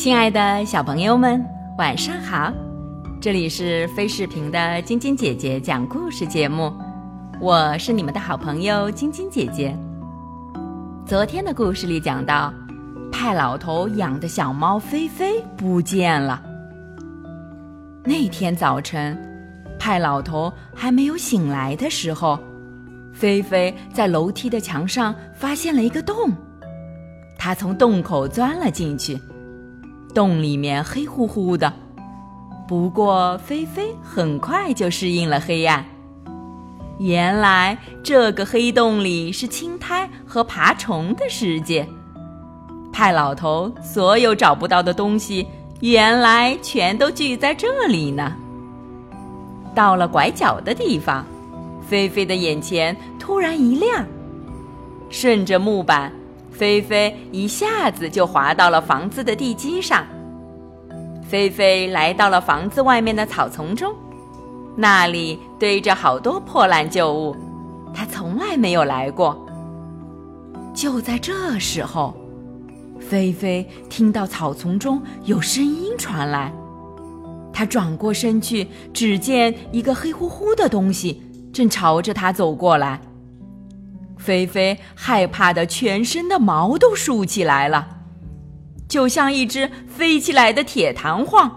亲爱的小朋友们，晚上好！这里是飞视频的晶晶姐姐讲故事节目，我是你们的好朋友晶晶姐姐。昨天的故事里讲到，派老头养的小猫菲菲不见了。那天早晨，派老头还没有醒来的时候，菲菲在楼梯的墙上发现了一个洞，他从洞口钻了进去。洞里面黑乎乎的，不过菲菲很快就适应了黑暗。原来这个黑洞里是青苔和爬虫的世界。派老头所有找不到的东西，原来全都聚在这里呢。到了拐角的地方，菲菲的眼前突然一亮，顺着木板。菲菲一下子就滑到了房子的地基上。菲菲来到了房子外面的草丛中，那里堆着好多破烂旧物，她从来没有来过。就在这时候，菲菲听到草丛中有声音传来，她转过身去，只见一个黑乎乎的东西正朝着她走过来。菲菲害怕的全身的毛都竖起来了，就像一只飞起来的铁弹簧，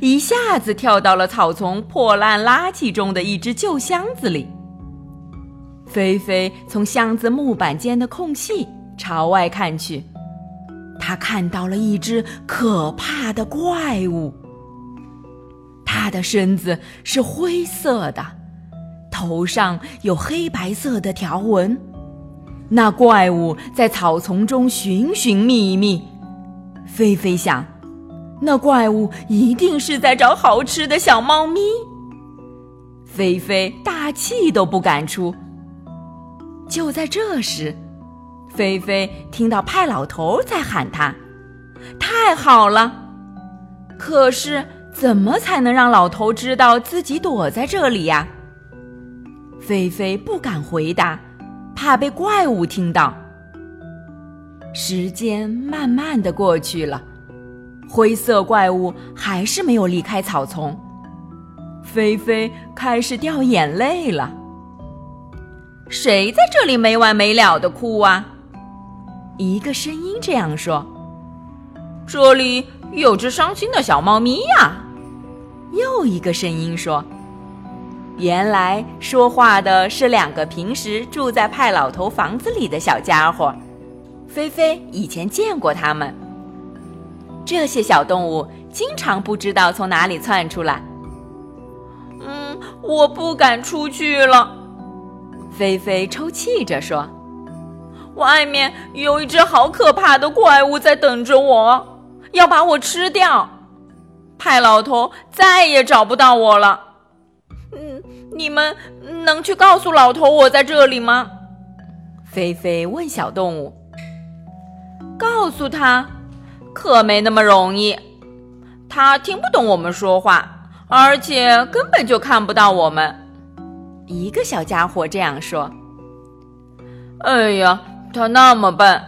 一下子跳到了草丛破烂垃圾中的一只旧箱子里。菲菲从箱子木板间的空隙朝外看去，她看到了一只可怕的怪物。它的身子是灰色的，头上有黑白色的条纹。那怪物在草丛中寻寻觅觅，菲菲想，那怪物一定是在找好吃的小猫咪。菲菲大气都不敢出。就在这时，菲菲听到派老头在喊他：“太好了！”可是怎么才能让老头知道自己躲在这里呀？菲菲不敢回答。怕被怪物听到。时间慢慢的过去了，灰色怪物还是没有离开草丛。菲菲开始掉眼泪了。谁在这里没完没了的哭啊？一个声音这样说。这里有只伤心的小猫咪呀。又一个声音说。原来说话的是两个平时住在派老头房子里的小家伙，菲菲以前见过他们。这些小动物经常不知道从哪里窜出来。嗯，我不敢出去了。菲菲抽泣着说：“外面有一只好可怕的怪物在等着我，要把我吃掉。派老头再也找不到我了。”嗯，你们能去告诉老头我在这里吗？菲菲问小动物。告诉他，可没那么容易。他听不懂我们说话，而且根本就看不到我们。一个小家伙这样说。哎呀，他那么笨。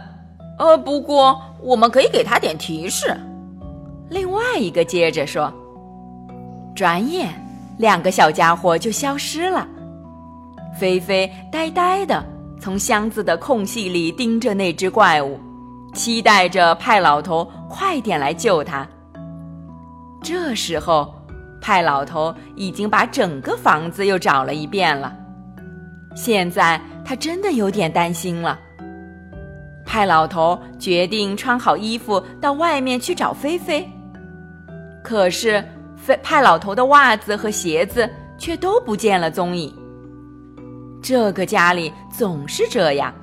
呃，不过我们可以给他点提示。另外一个接着说。转眼。两个小家伙就消失了。菲菲呆呆的从箱子的空隙里盯着那只怪物，期待着派老头快点来救他。这时候，派老头已经把整个房子又找了一遍了。现在他真的有点担心了。派老头决定穿好衣服到外面去找菲菲，可是。派老头的袜子和鞋子却都不见了踪影。这个家里总是这样，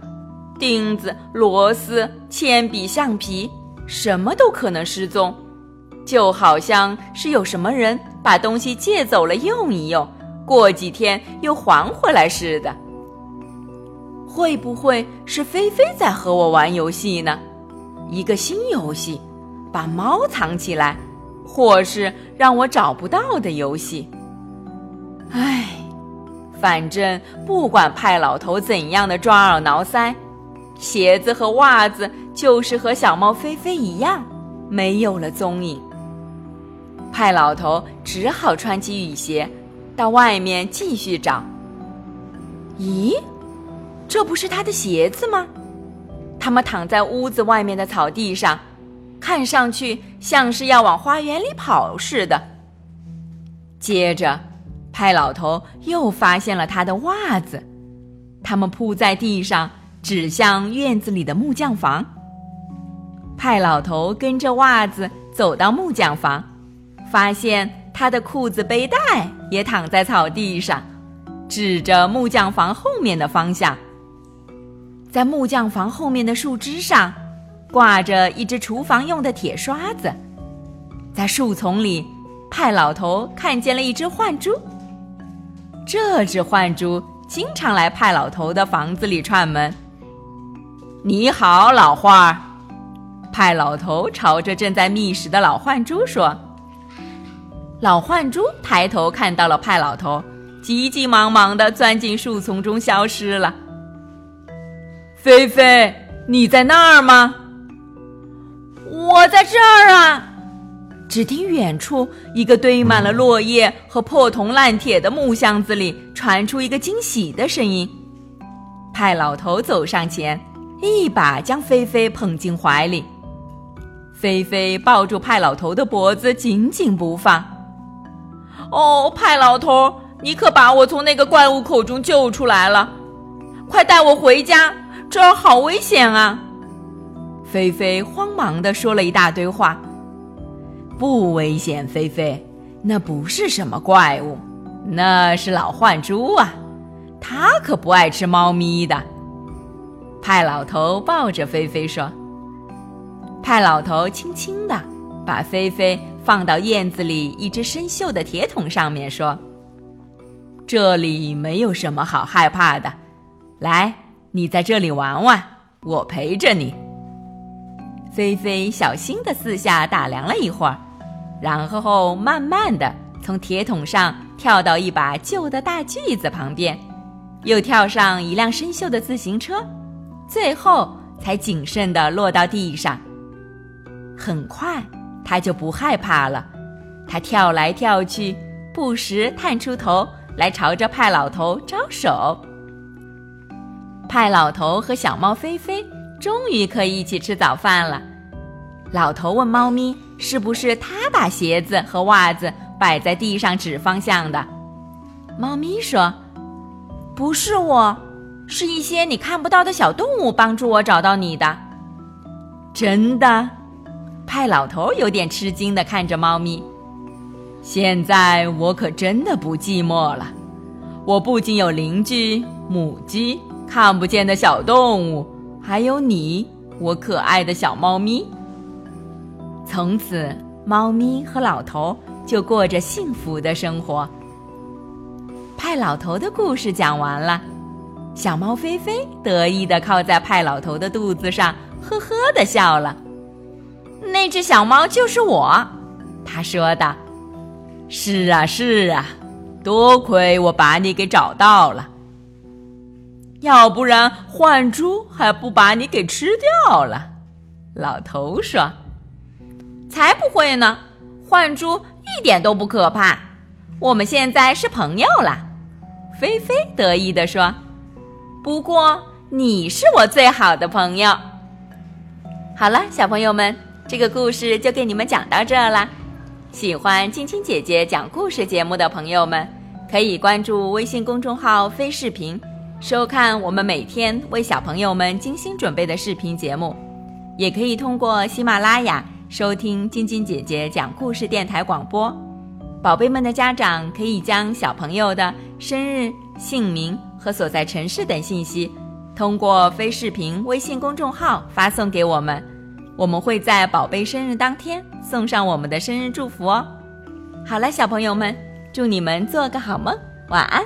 钉子、螺丝、铅笔、橡皮，什么都可能失踪，就好像是有什么人把东西借走了用一用，过几天又还回来似的。会不会是菲菲在和我玩游戏呢？一个新游戏，把猫藏起来。或是让我找不到的游戏。唉，反正不管派老头怎样的抓耳挠腮，鞋子和袜子就是和小猫菲菲一样，没有了踪影。派老头只好穿起雨鞋，到外面继续找。咦，这不是他的鞋子吗？他们躺在屋子外面的草地上，看上去像是要往花园里跑似的。接着，派老头又发现了他的袜子，他们铺在地上，指向院子里的木匠房。派老头跟着袜子走到木匠房，发现他的裤子背带也躺在草地上，指着木匠房后面的方向。在木匠房后面的树枝上，挂着一只厨房用的铁刷子。在树丛里，派老头看见了一只幻猪。这只幻猪经常来派老头的房子里串门。你好，老花儿。派老头朝着正在觅食的老幻猪说。老幻猪抬头看到了派老头，急急忙忙地钻进树丛中消失了。菲菲，你在那儿吗？我在这儿啊！只听远处一个堆满了落叶和破铜烂铁的木箱子里传出一个惊喜的声音。派老头走上前，一把将菲菲捧进怀里。菲菲抱住派老头的脖子，紧紧不放。哦，派老头，你可把我从那个怪物口中救出来了！快带我回家！这儿好危险啊！菲菲慌忙地说了一大堆话。不危险，菲菲，那不是什么怪物，那是老幻猪啊，它可不爱吃猫咪的。派老头抱着菲菲说：“派老头轻轻地把菲菲放到院子里一只生锈的铁桶上面，说：‘这里没有什么好害怕的，来。’”你在这里玩玩，我陪着你。菲菲小心的四下打量了一会儿，然后慢慢的从铁桶上跳到一把旧的大锯子旁边，又跳上一辆生锈的自行车，最后才谨慎的落到地上。很快，他就不害怕了，他跳来跳去，不时探出头来朝着派老头招手。派老头和小猫菲菲终于可以一起吃早饭了。老头问猫咪：“是不是他把鞋子和袜子摆在地上指方向的？”猫咪说：“不是我，是一些你看不到的小动物帮助我找到你的。”真的？派老头有点吃惊的看着猫咪。现在我可真的不寂寞了。我不仅有邻居母鸡。看不见的小动物，还有你，我可爱的小猫咪。从此，猫咪和老头就过着幸福的生活。派老头的故事讲完了，小猫菲菲得意的靠在派老头的肚子上，呵呵的笑了。那只小猫就是我，他说道：“是啊，是啊，多亏我把你给找到了。”要不然，幻猪还不把你给吃掉了。老头说：“才不会呢，幻猪一点都不可怕。我们现在是朋友了。”菲菲得意地说：“不过你是我最好的朋友。”好了，小朋友们，这个故事就给你们讲到这儿啦。喜欢青青姐姐讲故事节目的朋友们，可以关注微信公众号“飞视频”。收看我们每天为小朋友们精心准备的视频节目，也可以通过喜马拉雅收听晶晶姐姐讲故事电台广播。宝贝们的家长可以将小朋友的生日、姓名和所在城市等信息，通过非视频微信公众号发送给我们，我们会在宝贝生日当天送上我们的生日祝福哦。好了，小朋友们，祝你们做个好梦，晚安。